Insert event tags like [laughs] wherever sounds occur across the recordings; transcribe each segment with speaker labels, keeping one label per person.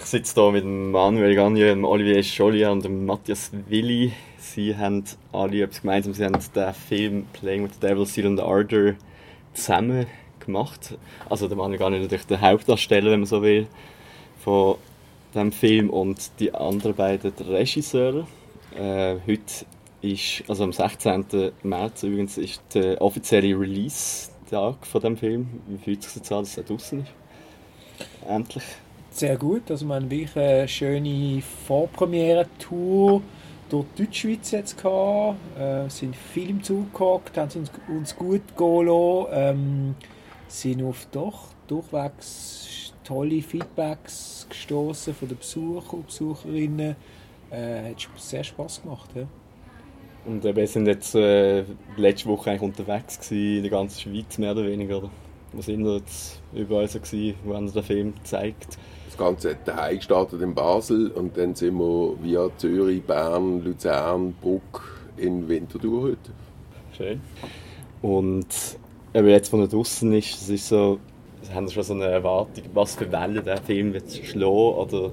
Speaker 1: Ich sitze hier mit Manuel Gagne, Olivier Schollier und Matthias Willi. Sie haben alle etwas gemeinsam. Sie haben den Film Playing with the Devil, Seal and Ardor zusammen gemacht. Also der Manuel Gagne natürlich der Hauptdarsteller, wenn man so will, von dem Film und die anderen beiden der Regisseure. Äh, heute ist, also am 16. März übrigens, ist der offizielle Release-Tag von dem Film. Wie fühlt sich an, dass er draußen ist? Endlich.
Speaker 2: Sehr gut, also wir haben wirklich eine schöne Vorpremiere-Tour durch die Deutschschweiz jetzt gehabt. Äh, sind viel im Zug gehockt, haben uns, uns gut gehen lassen, ähm, sind auf doch durchwegs tolle Feedbacks gestoßen von den Besuchern und Besucherinnen. Äh, hat sehr Spaß gemacht. Ja.
Speaker 1: Und wir sind jetzt äh, letzte Woche eigentlich unterwegs gewesen, in der ganzen Schweiz mehr oder weniger. Oder? Wo sind wir jetzt überall so wo haben den Film gezeigt?
Speaker 3: Das Ganze daheim gestartet in Basel und dann sind wir via Zürich, Bern, Luzern, Bruck in Winterthur heute.
Speaker 1: Schön. Und eben jetzt, wo er draußen ist, es ist so, haben Sie schon so eine Erwartung, was für Wellen der Film wird schlagen? Oder?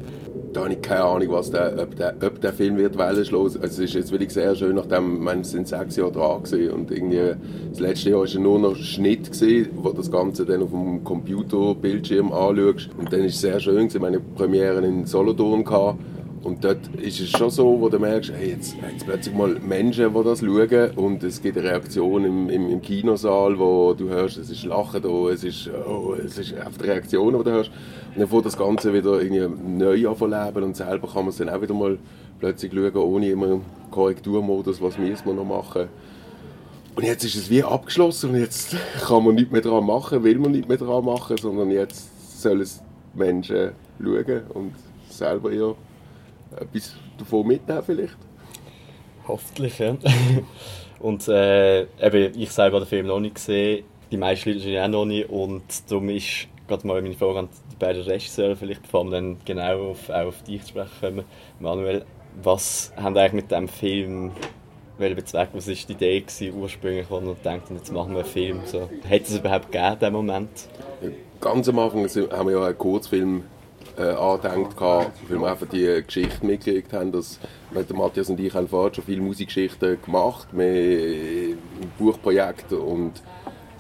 Speaker 3: Da habe ich keine Ahnung, was der, ob, der, ob der Film wird Wellen schlagen. Also es ist jetzt wirklich sehr schön, nachdem, es sind sechs Jahre dran gewesen und irgendwie, das letzte Jahr war ja nur noch Schnitt gewesen, wo das Ganze dann auf dem Computerbildschirm anschaust. Und dann ist es sehr schön gewesen, meine Premiere in Solothurn gehabt und dort ist es schon so, wo du merkst, hey, jetzt, jetzt plötzlich mal Menschen, die das schauen und es gibt eine Reaktion im, im, im Kinosaal, wo du hörst, es ist Lachen da, es ist, oh, es ist auf die Reaktionen, die du hörst. Und dann fängt das Ganze wieder irgendwie neu anleben und selber kann man es dann auch wieder mal plötzlich schauen, ohne immer Korrekturmodus, was müssen wir noch machen. Und jetzt ist es wie abgeschlossen und jetzt [laughs] kann man nicht mehr daran machen, will man nicht mehr daran machen, sondern jetzt sollen es Menschen schauen und selber ihr etwas davon mitnehmen vielleicht.
Speaker 1: Hoffentlich, ja. [laughs] und äh, eben, ich selber habe den Film noch nicht gesehen, die meisten Leute auch noch nicht und darum ist gerade mal meine Frage an die beiden Regisseure vielleicht, bevor wir dann genau auf, auch auf dich zu sprechen kommen. Manuel, was haben eigentlich mit diesem Film bezweckt? Was war die Idee gewesen, ursprünglich, wo man denkt, jetzt machen wir einen Film? So, hätte es überhaupt gegeben, diesen Moment?
Speaker 3: Ganz am Anfang haben wir ja einen Kurzfilm äh, angedenkt, weil wir einfach die Geschichte mitgekriegt haben, dass Matthias und ich haben vorher schon viele Musikgeschichten gemacht, mehr Buchprojekte und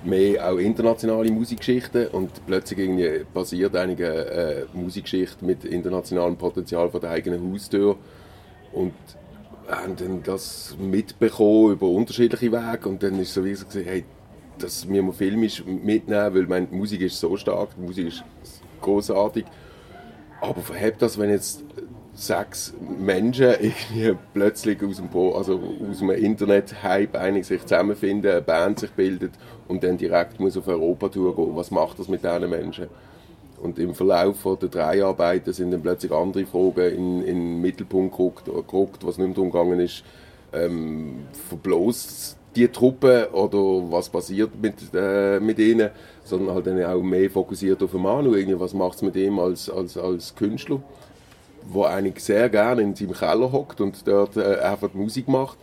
Speaker 3: mehr auch internationale Musikgeschichten und plötzlich irgendwie passiert einige äh, Musikgeschichte mit internationalem Potenzial von der eigenen Haustür und haben dann das mitbekommen über unterschiedliche Wege und dann ist so wie gesagt, hey, dass wir mal filmisch mitnehmen, weil meine Musik ist so stark, die Musik ist großartig aber verhebt das, wenn jetzt sechs Menschen irgendwie plötzlich aus dem, also dem Internet-Hype sich zusammenfinden, eine Band sich bildet und dann direkt muss auf Europa-Tour gehen. Was macht das mit diesen Menschen? Und im Verlauf der drei Arbeiten sind dann plötzlich andere Fragen in, in den Mittelpunkt gerückt was nicht mehr darum gegangen ist, ähm, verblost die Truppe oder was passiert mit, äh, mit ihnen, sondern halt dann auch mehr fokussiert auf den Manu. Irgendwie, was macht es mit ihm als, als, als Künstler, der eigentlich sehr gerne in seinem Keller hockt und dort äh, einfach Musik macht.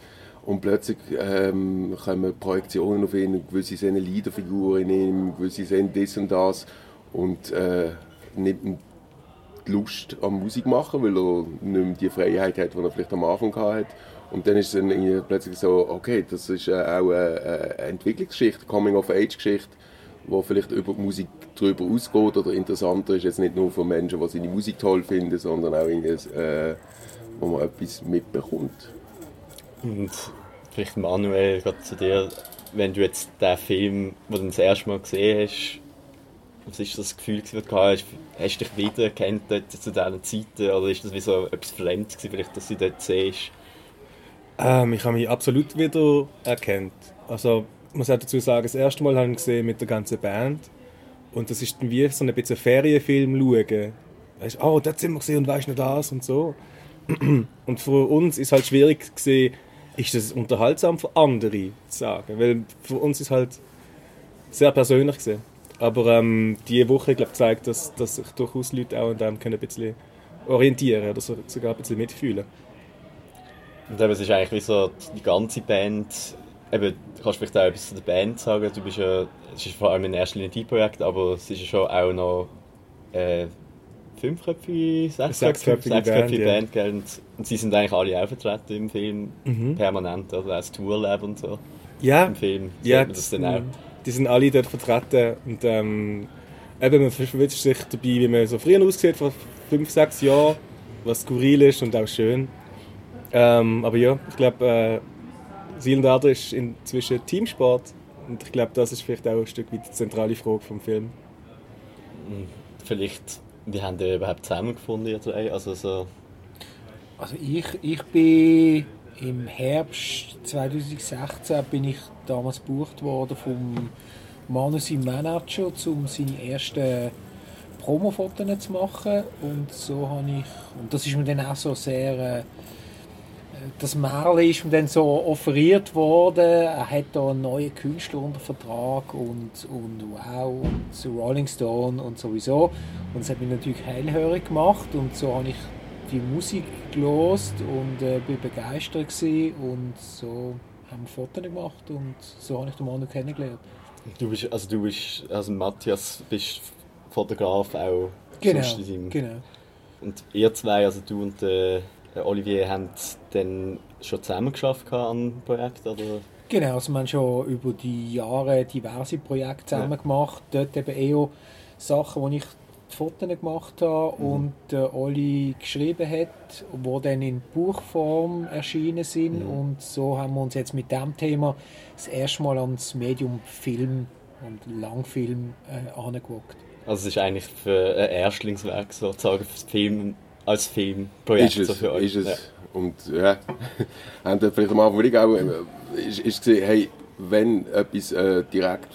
Speaker 3: Und plötzlich ähm, kommen Projektionen auf ihn, gewisse seine Leaderfiguren in ihm, gewisse sehen das und das und äh, nimmt die Lust am Musik machen, weil er nicht mehr die Freiheit hat, die er vielleicht am Anfang hatte. Und dann ist es dann plötzlich so, okay, das ist äh, auch eine, Entwicklungsgeschichte, Coming-of-Age-Geschichte, wo vielleicht über die Musik darüber ausgeht oder interessanter ist, jetzt nicht nur für Menschen, die seine Musik toll finden, sondern auch äh, wo man etwas mitbekommt.
Speaker 1: Und vielleicht Manuel, gerade zu dir, wenn du jetzt den Film, den du das erste Mal gesehen hast, was ist das Gefühl, das du hast? Hast du dich wiedererkannt zu diesen Zeiten oder ist das wie so etwas Fremdes gewesen, vielleicht, dass du dort siehst?
Speaker 4: Ähm, ich habe mich absolut wieder erkannt. Also, ich muss auch dazu sagen, das erste Mal habe ich gesehen mit der ganzen Band. Und das ist wie so ein bisschen Ferienfilm schauen. Weißt, oh, dort sind wir gesehen und weißt noch das und so. [clears throat] Und für uns ist halt schwierig gesehen, ist das unterhaltsam für andere zu sagen. Weil für uns ist halt sehr persönlich gesehen. Aber ähm, diese Woche glaube zeigt, dass, dass sich durchaus Leute auch an dem können ein bisschen orientieren oder sogar ein bisschen mitfühlen.
Speaker 1: Und eben, es ist eigentlich wie so die ganze Band, eben, du kannst vielleicht auch etwas zu der Band sagen, du bist ja, es ist vor allem in erster Linie dein Projekt, aber es ist ja schon auch noch äh, fünfköpfige, sechsköpfige,
Speaker 4: sechsköpfige Band,
Speaker 1: Band, gell? Und, und sie sind eigentlich alle auch vertreten im Film,
Speaker 4: Mhm.
Speaker 1: permanent, also auch das Tourlab und so
Speaker 4: Ja,
Speaker 1: im Film.
Speaker 4: ja
Speaker 1: das dann auch.
Speaker 4: Die sind alle dort vertreten und ähm, eben, man verwünscht sich dabei, wie man so früher aussieht, vor fünf, sechs Jahren, was skurril ist und auch schön. Ähm, aber ja, ich glaube, äh, Seal und Adler ist inzwischen Teamsport und ich glaube, das ist vielleicht auch ein Stück weit die zentrale Frage vom Film.
Speaker 1: Vielleicht, wie haben die überhaupt zusammengefunden, ihr drei? Also so,
Speaker 2: Also ich, ich bin im Herbst 2016 bin ich damals gebucht worden vom Manu, seinem Manager, um seine ersten Promofotos zu machen und so habe ich und das ist mir dann auch so sehr äh, das Märchen ist mir dann so offeriert worden. Er hat da einen neuen Künstler unter Vertrag und, und wow, und Rolling Stone und sowieso. Und es hat mich natürlich hellhörig gemacht und so habe ich die Musik gelost und äh, bin begeistert gewesen und so haben wir Fotos gemacht und so habe ich den Manu kennengelernt.
Speaker 1: du bist, also du bist, also Matthias, bist Fotograf auch
Speaker 2: Genau, genau.
Speaker 1: Und ihr zwei, also du und äh, Olivier, haben dann schon zusammen geschafft an Projekt oder?
Speaker 2: Genau, also wir haben schon über die Jahre diverse Projekte zusammen gemacht. Dort eben eher Sachen, wo ich die Fotos gemacht habe und der Oli geschrieben hat, wo dann in Buchform erschienen sind. Und so haben wir uns jetzt mit dem Thema das erste Mal ans Medium Film und Langfilm äh, angeguckt.
Speaker 1: Also es ist eigentlich für ein Erstlingswerk sozusagen, fürs Film, als Filmprojekt
Speaker 3: Ist es,
Speaker 1: so für euch.
Speaker 3: ist es.
Speaker 1: Ja.
Speaker 3: Und ja, [laughs] haben vielleicht am Anfang auch, äh, ist, ist gesehen, hey, wenn etwas äh, direkt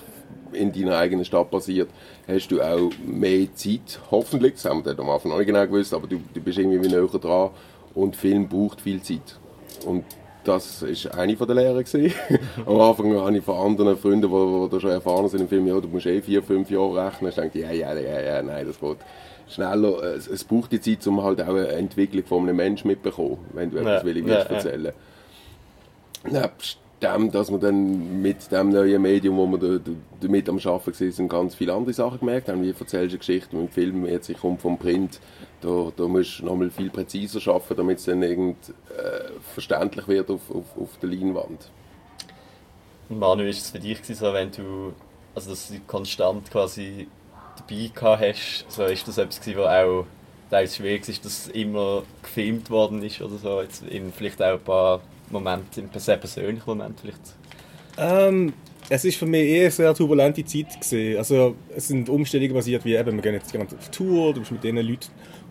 Speaker 3: in deiner eigenen Stadt passiert, hast du auch mehr Zeit, hoffentlich, das haben wir dann am Anfang noch nicht genau gewusst, aber du, du bist irgendwie näher dran und Film braucht viel Zeit. Und das war eine von der Lehren. [laughs] Am Anfang habe ich von anderen Freunden, die, die da schon erfahren sind im Film, ja, du musst eh vier, fünf Jahre rechnen. Ich denke, ja, ja, ja, ja, nein, das geht schneller. Es, es braucht die Zeit, um halt auch eine Entwicklung von einem Menschen mitzubekommen, wenn du etwas
Speaker 1: Ja, ja,
Speaker 3: willst
Speaker 1: ja.
Speaker 3: erzählen. Nebst dem, dass wir dann mit dem neuen Medium, wo wir da, da, damit am Arbeiten waren, ganz viele andere Sachen gemerkt haben. Wie erzählst du eine Geschichte mit dem Film, jetzt ich komme vom Print, da, da musst du nochmal viel präziser arbeiten, damit es dann irgend, äh, verständlich wird auf, auf, auf der Leinwand.
Speaker 1: Manu, ist es für dich so, wenn du, also dass konstant quasi dabei gehabt hast, so ist das etwas gewesen, wo auch teils schwierig ist, dass immer gefilmt worden ist oder so, jetzt in vielleicht auch ein paar Momente, in sehr persönlichen Momenten vielleicht.
Speaker 4: Ähm, es ist für mich eher eine sehr turbulente Zeit gewesen. Also es sind Umstellungen passiert, wie eben, wir gehen jetzt gerade auf Tour, du bist mit diesen Leuten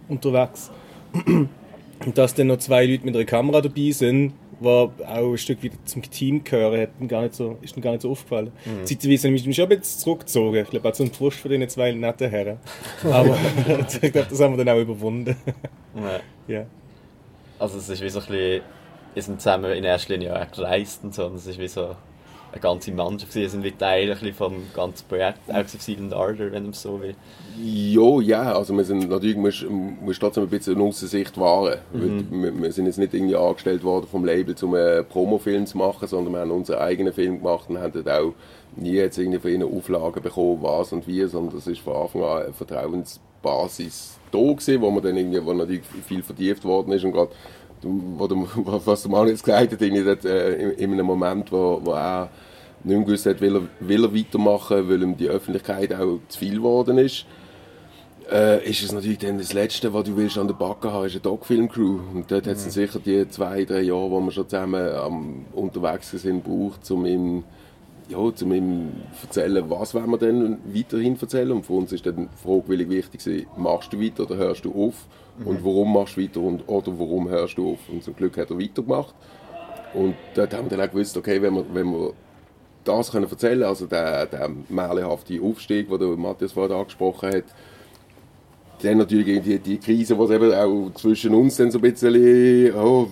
Speaker 4: unterwegs. [clears throat] Und dass dann noch zwei Leute mit einer Kamera dabei sind, war auch ein Stück wieder zum Team gehören, hat mir gar nicht so, ist mir gar nicht so aufgefallen. Zeitweise habe ich mich schon ein bisschen zurückgezogen. Ich glaube auch zum Frust von diesen zwei netten Herren. [laughs] Aber [laughs] ich glaube, das haben wir dann auch überwunden.
Speaker 1: Ja.
Speaker 4: ja.
Speaker 1: Also es ist wie so ein bisschen, wir sind zusammen in erster Linie auch gereist und so, und es ist wie so eine ganze Mannschaft gewesen, wir sind wie Teil ein vom ganzen Projekt, auch auf Silent Ardor, wenn man es so will.
Speaker 3: Ja, ja, also wir sind natürlich musst, musst trotzdem ein bisschen eine Aussicht wahren.
Speaker 1: Mhm.
Speaker 3: Wir, wir sind jetzt nicht irgendwie angestellt worden vom Label, um einen Promofilm zu machen, sondern wir haben unseren eigenen Film gemacht und haben dort auch nie jetzt irgendwie von ihnen Auflagen bekommen, was und wie, sondern das ist von Anfang an eine Vertrauensbasis da gewesen, wo man dann irgendwie, wo natürlich viel vertieft worden ist und gerade wo der, [laughs] was der Mann jetzt gesagt hat, irgendwie dort, äh, in, in einem Moment, wo, wo er nicht mehr gewusst hat, will er, will er weitermachen, weil ihm die Öffentlichkeit auch zu viel geworden ist äh, ist es natürlich dann das Letzte, was du willst an der Backe haben, ist eine Doc-Film-Crew. Und dort hat es sicher die zwei, drei Jahre, wo wir schon zusammen am, unterwegs sind, gebraucht, um ihm, ja, um ihm erzählen, was wollen wir denn weiterhin erzählen. Und für uns ist dann fragwillig wichtig, gewesen, machst du weiter oder hörst du auf? Und warum machst du weiter und, oder warum hörst du auf? Und zum Glück hat er weitergemacht. Und dort haben wir dann auch gewusst, okay, wenn wir, wenn wir das können erzählen, also der, der märchenhafte Aufstieg, den der Matthias vorhin angesprochen hat, dann natürlich irgendwie die Krise, die eben auch zwischen uns dann so ein bisschen, oh,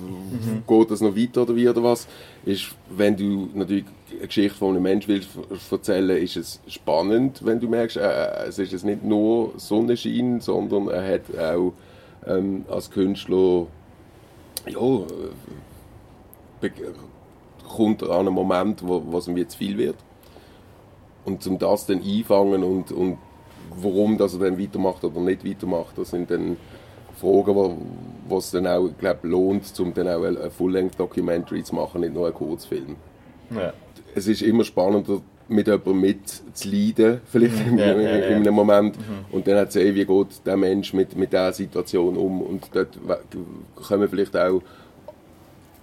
Speaker 3: geht das noch weiter oder wie oder was, ist, wenn du natürlich eine Geschichte von einem Menschen willst erzählen, ist es spannend, wenn du merkst, äh, es ist jetzt nicht nur Sonnenschein, sondern er hat auch ähm, als Künstler, ja, äh, kommt an einen Moment, wo, wo es ihm jetzt viel wird. Und um das dann einfangen und, und warum dass er dann weitermacht oder nicht weitermacht, das sind dann Fragen, wo was dann auch glaub, lohnt, um dann auch eine Full-Length-Documentary zu machen, nicht nur einen Kurzfilm.
Speaker 1: Ja.
Speaker 3: Es ist immer spannender, mit jemandem mitzuleiden, [laughs] vielleicht in,
Speaker 1: Ja, ja,
Speaker 3: in,
Speaker 1: ja.
Speaker 3: in einem Moment. Und dann hat zu sehen, wie geht der Mensch mit, mit dieser Situation um. Und dort kommen vielleicht auch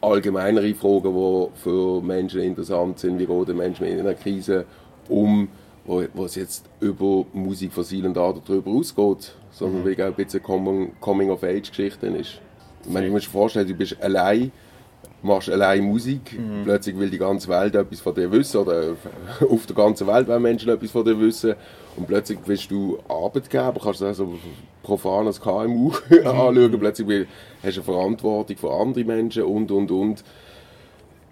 Speaker 3: allgemeinere Fragen, die für Menschen interessant sind. Wie geht der Mensch mit einer Krise um, wo, wo es jetzt über Musik von Silent Art darüber ausgeht, sondern wirklich auch ein bisschen Coming- Coming-of-Age-Geschichte ist. Meine, du musst dir vorstellen, du bist allein, machst allein Musik, plötzlich will die ganze Welt etwas von dir wissen oder [laughs] auf der ganzen Welt wollen Menschen etwas von dir wissen. Und plötzlich bist du Arbeitgeber, kannst du also profan als KMU [laughs] anschauen, plötzlich hast du eine Verantwortung für andere Menschen und und und.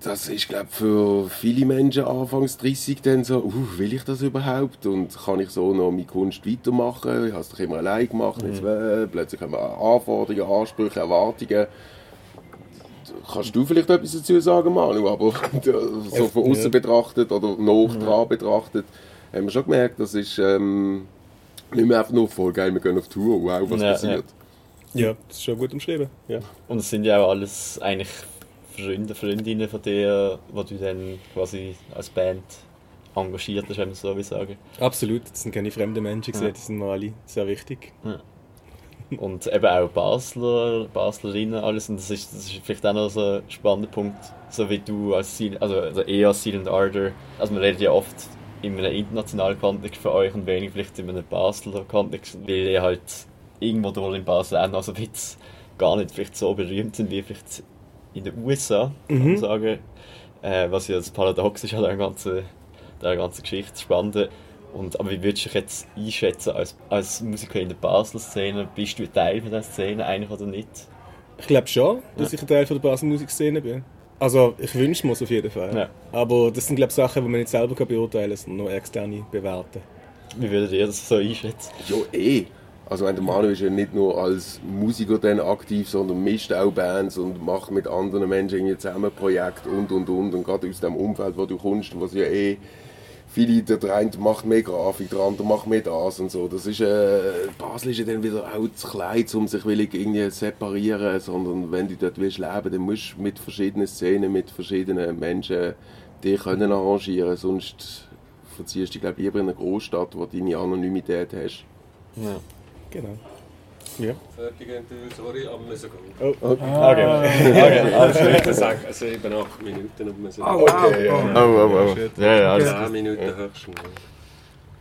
Speaker 3: Das ist, glaube für viele Menschen anfangs 30 dann so, uh, will ich das überhaupt? Und kann ich so noch meine Kunst weitermachen? Ich habe es doch immer allein gemacht. Jetzt, äh, plötzlich haben wir Anforderungen, Ansprüche, Erwartungen. Kannst du vielleicht etwas dazu sagen, Manu? Aber [laughs] so von außen
Speaker 4: Ja.
Speaker 3: betrachtet oder noch dran betrachtet, haben wir schon gemerkt, das ist ähm, nicht mehr einfach nur voll geil, wir gehen auf Tour, wow, was
Speaker 1: Ja,
Speaker 3: passiert.
Speaker 4: Ja, das ist schon gut umschrieben. Ja.
Speaker 1: Und es sind ja auch alles eigentlich Freunde, Freundinnen von dir, die du dann quasi als Band engagiert hast, wenn man so will sagen.
Speaker 4: Absolut, das sind keine fremden Menschen,
Speaker 1: Ja.
Speaker 4: die sind mir alle sehr wichtig.
Speaker 1: Und eben auch Basler, Baslerinnen, alles. Und das ist, das ist vielleicht auch noch so ein spannender Punkt, so wie du als Sil also, also eher als Silent Ardor. Also man redet ja oft in einem internationalen Kontext von euch und wenig vielleicht in einem Basler Kontext, weil ihr halt irgendwo in Basel auch noch so ein bisschen gar nicht vielleicht so berühmt sind wie vielleicht in den USA, kann man sagen. Äh, was ja das Paradox ist an der ganzen, der ganzen Geschichte, das Spannende. Und, aber wie würdest du dich jetzt einschätzen als, als Musiker in der Basler Szene? Bist du ein Teil von dieser Szene eigentlich oder nicht?
Speaker 4: Ich glaube schon, dass ich ein Teil von der Basel Musikszene bin. Also, ich wünsche mir es auf jeden Fall.
Speaker 1: Ja.
Speaker 4: Aber das sind, glaube ich, Sachen, die man nicht selber kann beurteilen kann, sondern nur externe bewerten.
Speaker 1: Wie würdet ihr das so einschätzen?
Speaker 3: Ja, eh. Also der Manu ist ja nicht nur als Musiker dann aktiv, sondern mischt auch Bands und macht mit anderen Menschen zusammen Projekte und und und. Und gerade aus dem Umfeld, wo du kommst, was ja eh viele, der eine macht mehr Grafik, der andere macht mehr das und so. Das ist, äh, Basel ist ja dann wieder auch zu klein, um sich willig irgendwie separieren, sondern wenn du dort willst leben, dann musst du mit verschiedenen Szenen, mit verschiedenen Menschen dich können arrangieren, sonst verziehst du glaube ich, lieber in eine Großstadt, wo du deine Anonymität hast.
Speaker 1: Ja.
Speaker 4: Genau. Ja.
Speaker 5: Fertig, sorry, aber wir müssen gehen.
Speaker 4: Oh, [laughs]
Speaker 1: Okay. okay, alles
Speaker 5: Ich
Speaker 1: gut.
Speaker 5: würde sagen, also eben acht Minuten, aber wir müssen
Speaker 2: Oh,
Speaker 5: gehen.
Speaker 2: wow.
Speaker 3: ja.
Speaker 1: Oh, oh, oh. Ja, ja, alles
Speaker 5: 10 Minuten höchstens.